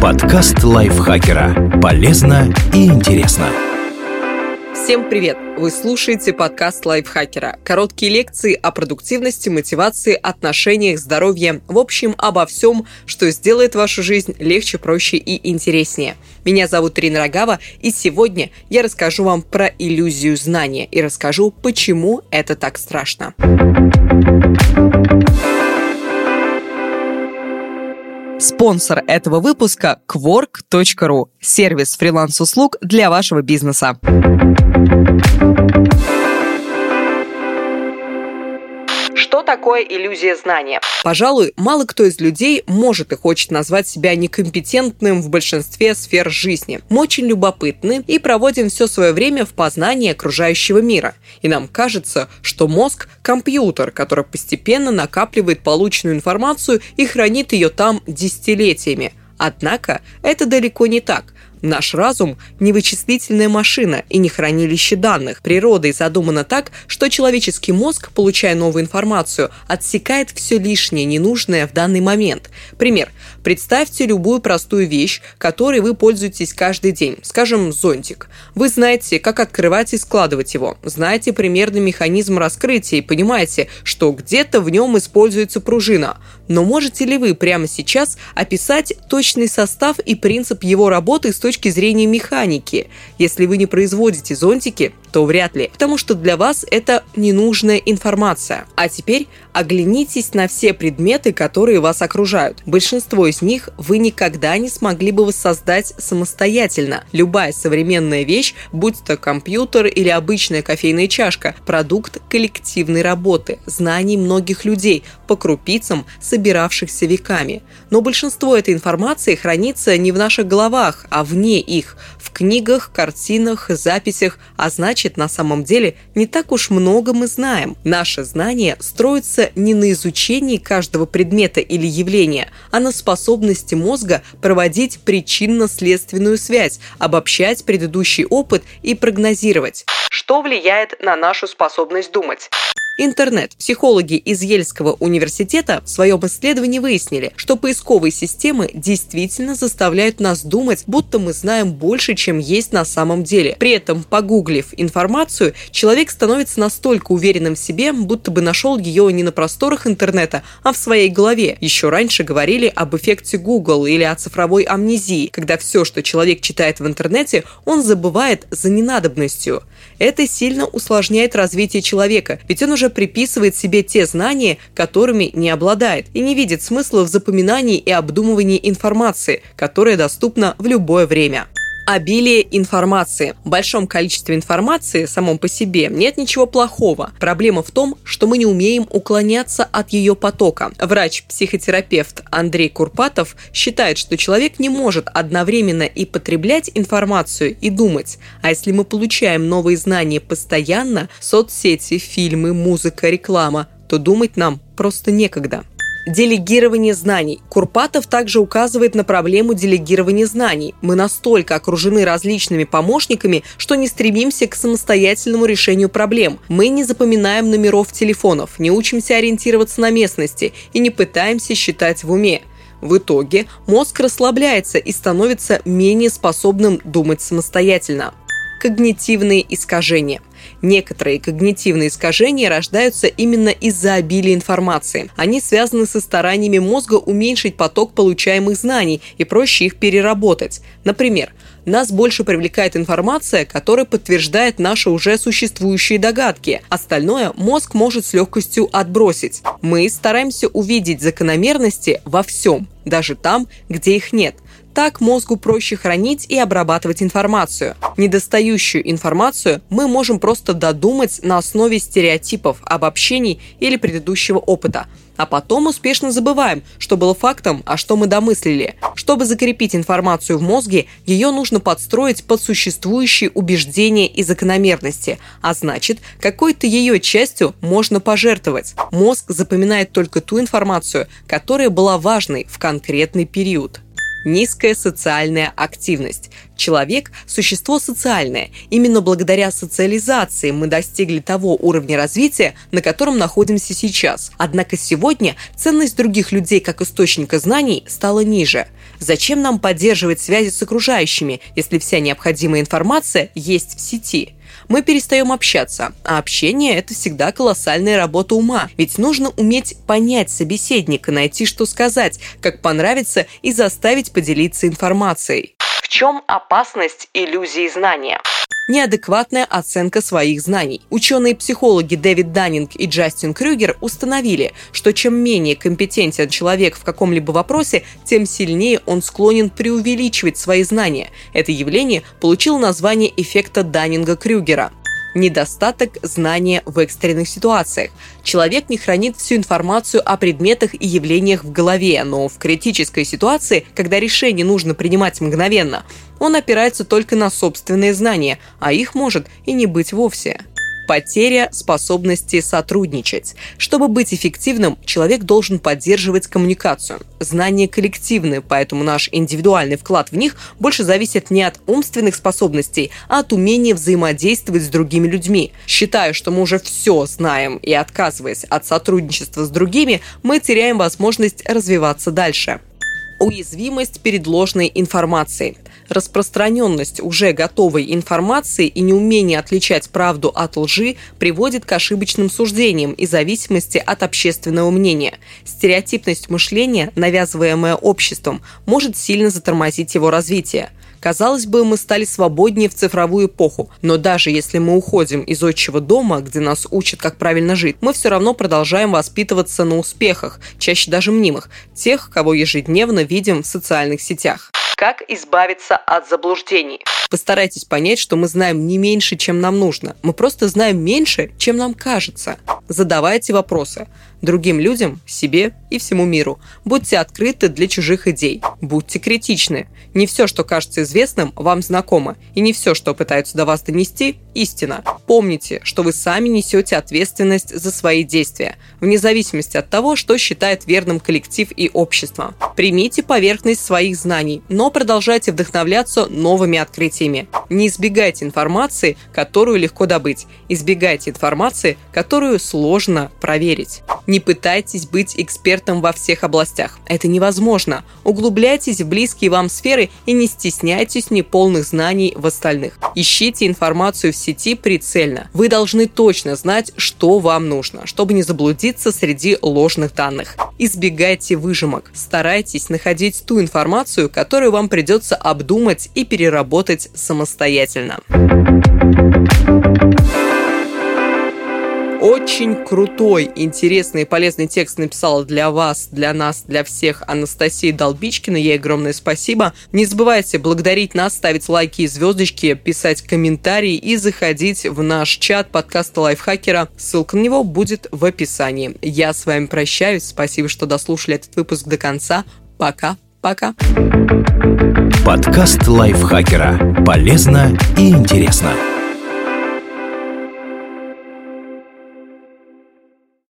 Подкаст лайфхакера. Полезно и интересно. Всем привет! Вы слушаете подкаст лайфхакера. Короткие лекции о продуктивности, мотивации, отношениях, здоровье. В общем, обо всем, что сделает вашу жизнь легче, проще и интереснее. Меня зовут Ирина Рогава, и сегодня я расскажу вам про иллюзию знания и расскажу, почему это так страшно. Спонсор этого выпуска – Quark.ru – сервис фриланс-услуг для вашего бизнеса. Такое иллюзия знания? Пожалуй, мало кто из людей может и хочет назвать себя некомпетентным в большинстве сфер жизни. Мы очень любопытны и проводим все свое время в познании окружающего мира. И нам кажется, что мозг – компьютер, который постепенно накапливает полученную информацию и хранит ее там десятилетиями. Однако это далеко не так. Наш разум – не вычислительная машина и не хранилище данных. Природой задумано так, что человеческий мозг, получая новую информацию, отсекает все лишнее, ненужное в данный момент. Пример. Представьте любую простую вещь, которой вы пользуетесь каждый день, скажем, зонтик. Вы знаете, как открывать и складывать его, знаете примерный механизм раскрытия и понимаете, что где-то в нем используется пружина. Но можете ли вы прямо сейчас описать точный состав и принцип его работы с точки зрения механики. Если вы не производите зонтики, то вряд ли, потому что для вас это ненужная информация. А теперь оглянитесь на все предметы, которые вас окружают. Большинство из них вы никогда не смогли бы воссоздать самостоятельно. Любая современная вещь, будь то компьютер или обычная кофейная чашка, продукт коллективной работы, знаний многих людей, по крупицам, собиравшихся веками. Но большинство этой информации хранится не в наших головах, а вне их, в книгах, картинах, записях, а значит на самом деле не так уж много мы знаем. Наше знание строится не на изучении каждого предмета или явления, а на способности мозга проводить причинно-следственную связь, обобщать предыдущий опыт и прогнозировать. Что влияет на нашу способность думать? Интернет. Психологи из Ельского университета в своем исследовании выяснили, что поисковые системы действительно заставляют нас думать, будто мы знаем больше, чем есть на самом деле. При этом, погуглив информацию, человек становится настолько уверенным в себе, будто бы нашел ее не на просторах интернета, а в своей голове. Еще раньше говорили об эффекте Google или о цифровой амнезии, когда все, что человек читает в интернете, он забывает за ненадобностью. Это сильно усложняет развитие человека, ведь он уже уже приписывает себе те знания, которыми не обладает, и не видит смысла в запоминании и обдумывании информации, которая доступна в любое время обилие информации. В большом количестве информации самом по себе нет ничего плохого. Проблема в том, что мы не умеем уклоняться от ее потока. Врач-психотерапевт Андрей Курпатов считает, что человек не может одновременно и потреблять информацию, и думать. А если мы получаем новые знания постоянно, соцсети, фильмы, музыка, реклама, то думать нам просто некогда делегирование знаний. Курпатов также указывает на проблему делегирования знаний. Мы настолько окружены различными помощниками, что не стремимся к самостоятельному решению проблем. Мы не запоминаем номеров телефонов, не учимся ориентироваться на местности и не пытаемся считать в уме. В итоге мозг расслабляется и становится менее способным думать самостоятельно. Когнитивные искажения – Некоторые когнитивные искажения рождаются именно из-за обилия информации. Они связаны со стараниями мозга уменьшить поток получаемых знаний и проще их переработать. Например, нас больше привлекает информация, которая подтверждает наши уже существующие догадки. Остальное мозг может с легкостью отбросить. Мы стараемся увидеть закономерности во всем, даже там, где их нет. Так мозгу проще хранить и обрабатывать информацию. Недостающую информацию мы можем просто додумать на основе стереотипов, обобщений или предыдущего опыта. А потом успешно забываем, что было фактом, а что мы домыслили. Чтобы закрепить информацию в мозге, ее нужно подстроить под существующие убеждения и закономерности, а значит, какой-то ее частью можно пожертвовать. Мозг запоминает только ту информацию, которая была важной в конкретный период Низкая социальная активность. Человек – существо социальное. Именно благодаря социализации мы достигли того уровня развития, на котором находимся сейчас. Однако сегодня ценность других людей как источника знаний стала ниже. Зачем нам поддерживать связи с окружающими, если вся необходимая информация есть в сети? Мы перестаем общаться. А общение – это всегда колоссальная работа ума. Ведь нужно уметь понять собеседника, найти, что сказать, как понравится и заставить поделиться информацией. В чем опасность иллюзии знания? Неадекватная оценка своих знаний. Ученые-психологи Дэвид Даннинг и Джастин Крюгер установили, что чем менее компетентен человек в каком-либо вопросе, тем сильнее он склонен преувеличивать свои знания. Это явление получило название эффекта Даннинга-Крюгера недостаток знания в экстренных ситуациях. Человек не хранит всю информацию о предметах и явлениях в голове, но в критической ситуации, когда решение нужно принимать мгновенно, он опирается только на собственные знания, а их может и не быть вовсе. Потеря способности сотрудничать. Чтобы быть эффективным, человек должен поддерживать коммуникацию. Знания коллективны, поэтому наш индивидуальный вклад в них больше зависит не от умственных способностей, а от умения взаимодействовать с другими людьми. Считая, что мы уже все знаем и отказываясь от сотрудничества с другими, мы теряем возможность развиваться дальше. Уязвимость перед ложной информацией распространенность уже готовой информации и неумение отличать правду от лжи приводит к ошибочным суждениям и зависимости от общественного мнения. Стереотипность мышления, навязываемая обществом, может сильно затормозить его развитие. Казалось бы, мы стали свободнее в цифровую эпоху, но даже если мы уходим из отчего дома, где нас учат, как правильно жить, мы все равно продолжаем воспитываться на успехах, чаще даже мнимых, тех, кого ежедневно видим в социальных сетях. Как избавиться от заблуждений? Постарайтесь понять, что мы знаем не меньше, чем нам нужно. Мы просто знаем меньше, чем нам кажется. Задавайте вопросы другим людям, себе и всему миру. Будьте открыты для чужих идей. Будьте критичны. Не все, что кажется известным, вам знакомо. И не все, что пытаются до вас донести, истина. Помните, что вы сами несете ответственность за свои действия, вне зависимости от того, что считает верным коллектив и общество. Примите поверхность своих знаний, но продолжайте вдохновляться новыми открытиями. Не избегайте информации, которую легко добыть. Избегайте информации, которую сложно проверить. Не пытайтесь быть экспертом во всех областях. Это невозможно. Углубляйтесь в близкие вам сферы и не стесняйтесь неполных знаний в остальных. Ищите информацию в сети прицельно. Вы должны точно знать, что вам нужно, чтобы не заблудиться среди ложных данных. Избегайте выжимок. Старайтесь находить ту информацию, которую вам придется обдумать и переработать самостоятельно. Очень крутой, интересный и полезный текст написала для вас, для нас, для всех Анастасия Долбичкина. Ей огромное спасибо. Не забывайте благодарить нас, ставить лайки и звездочки, писать комментарии и заходить в наш чат подкаста Лайфхакера. Ссылка на него будет в описании. Я с вами прощаюсь. Спасибо, что дослушали этот выпуск до конца. Пока. Пока. Подкаст Лайфхакера. Полезно и интересно.